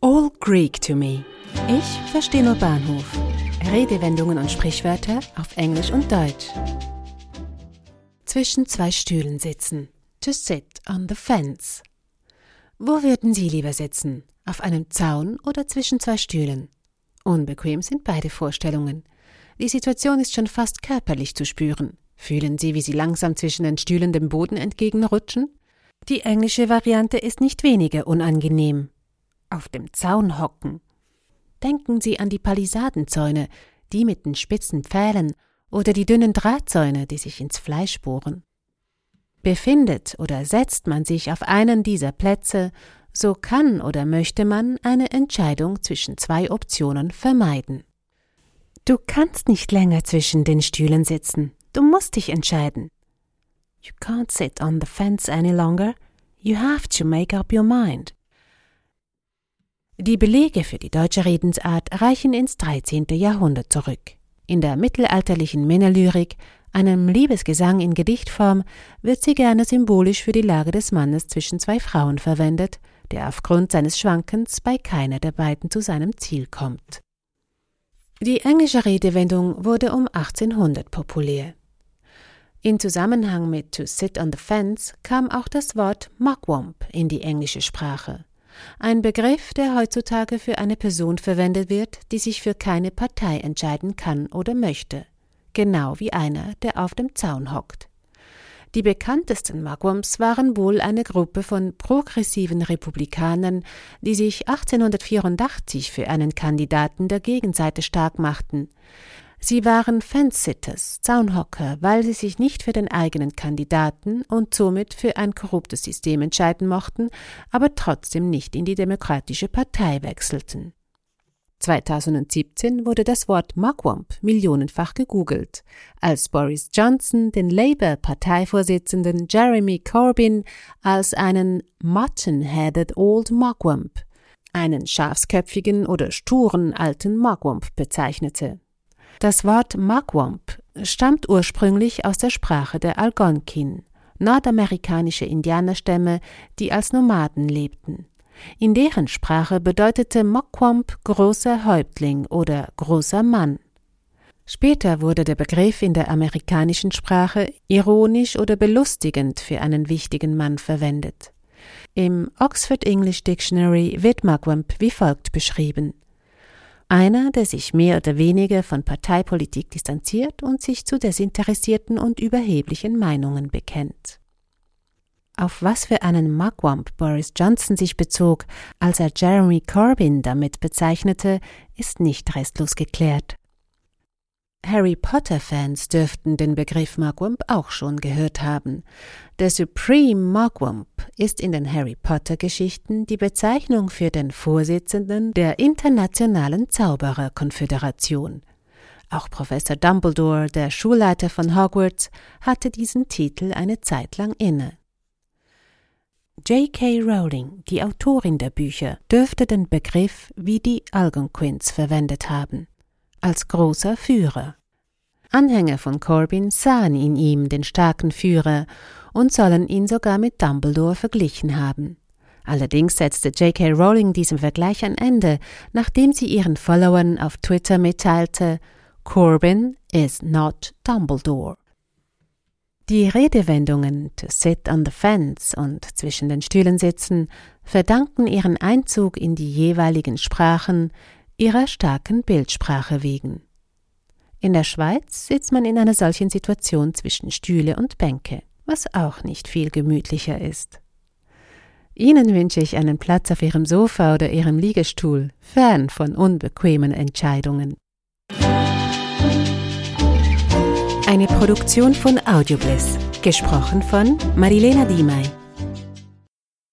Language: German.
All Greek to me. Ich verstehe nur Bahnhof. Redewendungen und Sprichwörter auf Englisch und Deutsch. Zwischen zwei Stühlen sitzen. To sit on the fence. Wo würden Sie lieber sitzen? Auf einem Zaun oder zwischen zwei Stühlen? Unbequem sind beide Vorstellungen. Die Situation ist schon fast körperlich zu spüren. Fühlen Sie, wie Sie langsam zwischen den Stühlen dem Boden entgegenrutschen? Die englische Variante ist nicht weniger unangenehm auf dem Zaun hocken. Denken Sie an die Palisadenzäune, die mit den spitzen Pfählen oder die dünnen Drahtzäune, die sich ins Fleisch bohren. Befindet oder setzt man sich auf einen dieser Plätze, so kann oder möchte man eine Entscheidung zwischen zwei Optionen vermeiden. Du kannst nicht länger zwischen den Stühlen sitzen, du musst dich entscheiden. You can't sit on the fence any longer, you have to make up your mind. Die Belege für die deutsche Redensart reichen ins 13. Jahrhundert zurück. In der mittelalterlichen Männerlyrik, einem Liebesgesang in Gedichtform, wird sie gerne symbolisch für die Lage des Mannes zwischen zwei Frauen verwendet, der aufgrund seines Schwankens bei keiner der beiden zu seinem Ziel kommt. Die englische Redewendung wurde um 1800 populär. In Zusammenhang mit to sit on the fence kam auch das Wort mugwump in die englische Sprache ein Begriff, der heutzutage für eine Person verwendet wird, die sich für keine Partei entscheiden kann oder möchte, genau wie einer, der auf dem Zaun hockt. Die bekanntesten Magwums waren wohl eine Gruppe von progressiven Republikanern, die sich 1884 für einen Kandidaten der Gegenseite stark machten. Sie waren Fence-Sitters, Zaunhocker, weil sie sich nicht für den eigenen Kandidaten und somit für ein korruptes System entscheiden mochten, aber trotzdem nicht in die Demokratische Partei wechselten. 2017 wurde das Wort Mugwump millionenfach gegoogelt, als Boris Johnson den Labour-Parteivorsitzenden Jeremy Corbyn als einen mutton-headed old Mugwump, einen schafsköpfigen oder sturen alten Mugwump bezeichnete. Das Wort Mugwump stammt ursprünglich aus der Sprache der Algonquin, nordamerikanische Indianerstämme, die als Nomaden lebten. In deren Sprache bedeutete Mugwump großer Häuptling oder großer Mann. Später wurde der Begriff in der amerikanischen Sprache ironisch oder belustigend für einen wichtigen Mann verwendet. Im Oxford English Dictionary wird Mugwump wie folgt beschrieben einer, der sich mehr oder weniger von Parteipolitik distanziert und sich zu desinteressierten und überheblichen Meinungen bekennt. Auf was für einen Mugwump Boris Johnson sich bezog, als er Jeremy Corbyn damit bezeichnete, ist nicht restlos geklärt. Harry Potter-Fans dürften den Begriff Mugwump auch schon gehört haben. Der Supreme Mugwump ist in den Harry Potter-Geschichten die Bezeichnung für den Vorsitzenden der Internationalen Zaubererkonföderation. Auch Professor Dumbledore, der Schulleiter von Hogwarts, hatte diesen Titel eine Zeit lang inne. J.K. Rowling, die Autorin der Bücher, dürfte den Begriff wie die Algonquins verwendet haben als großer Führer. Anhänger von Corbyn sahen in ihm den starken Führer und sollen ihn sogar mit Dumbledore verglichen haben. Allerdings setzte J.K. Rowling diesem Vergleich ein Ende, nachdem sie ihren Followern auf Twitter mitteilte, Corbyn is not Dumbledore. Die Redewendungen to sit on the fence und zwischen den Stühlen sitzen verdanken ihren Einzug in die jeweiligen Sprachen ihrer starken Bildsprache wegen. In der Schweiz sitzt man in einer solchen Situation zwischen Stühle und Bänke, was auch nicht viel gemütlicher ist. Ihnen wünsche ich einen Platz auf Ihrem Sofa oder Ihrem Liegestuhl, fern von unbequemen Entscheidungen. Eine Produktion von Audiobliss, gesprochen von Marilena Diemey.